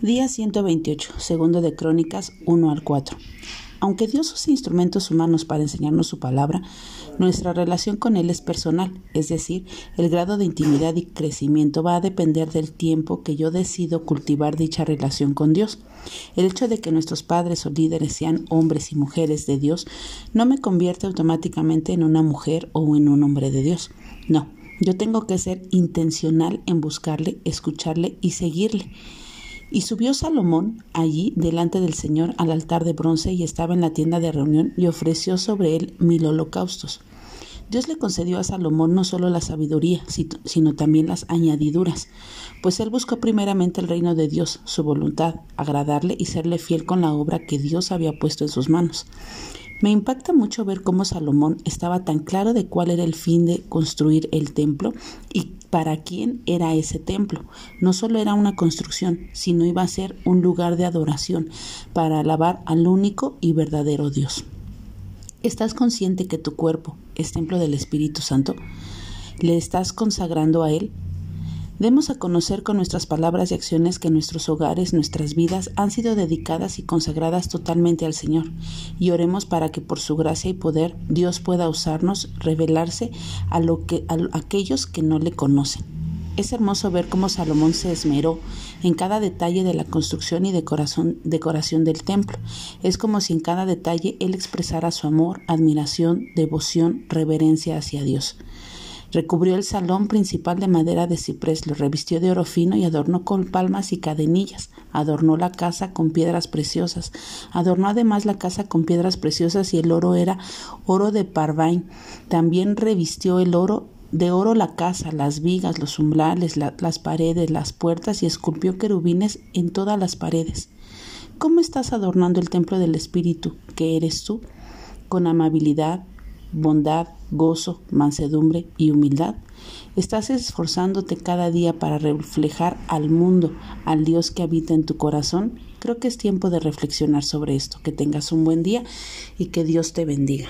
Día 128, segundo de Crónicas 1 al 4. Aunque Dios usa instrumentos humanos para enseñarnos su palabra, nuestra relación con Él es personal, es decir, el grado de intimidad y crecimiento va a depender del tiempo que yo decido cultivar dicha relación con Dios. El hecho de que nuestros padres o líderes sean hombres y mujeres de Dios no me convierte automáticamente en una mujer o en un hombre de Dios. No, yo tengo que ser intencional en buscarle, escucharle y seguirle. Y subió Salomón allí delante del Señor al altar de bronce y estaba en la tienda de reunión y ofreció sobre él mil holocaustos. Dios le concedió a Salomón no solo la sabiduría, sino también las añadiduras, pues él buscó primeramente el reino de Dios, su voluntad, agradarle y serle fiel con la obra que Dios había puesto en sus manos. Me impacta mucho ver cómo Salomón estaba tan claro de cuál era el fin de construir el templo y para quién era ese templo. No solo era una construcción, sino iba a ser un lugar de adoración para alabar al único y verdadero Dios. ¿Estás consciente que tu cuerpo es templo del Espíritu Santo? ¿Le estás consagrando a Él? Demos a conocer con nuestras palabras y acciones que nuestros hogares, nuestras vidas han sido dedicadas y consagradas totalmente al Señor, y oremos para que por su gracia y poder Dios pueda usarnos, revelarse a, lo que, a aquellos que no le conocen. Es hermoso ver cómo Salomón se esmeró en cada detalle de la construcción y decoración, decoración del templo. Es como si en cada detalle él expresara su amor, admiración, devoción, reverencia hacia Dios. Recubrió el salón principal de madera de ciprés, lo revistió de oro fino y adornó con palmas y cadenillas. Adornó la casa con piedras preciosas. Adornó además la casa con piedras preciosas y el oro era oro de Parvain. También revistió el oro de oro la casa, las vigas, los umbrales, las paredes, las puertas y esculpió querubines en todas las paredes. ¿Cómo estás adornando el templo del Espíritu, que eres tú? Con amabilidad, bondad, gozo, mansedumbre y humildad. Estás esforzándote cada día para reflejar al mundo, al Dios que habita en tu corazón. Creo que es tiempo de reflexionar sobre esto. Que tengas un buen día y que Dios te bendiga.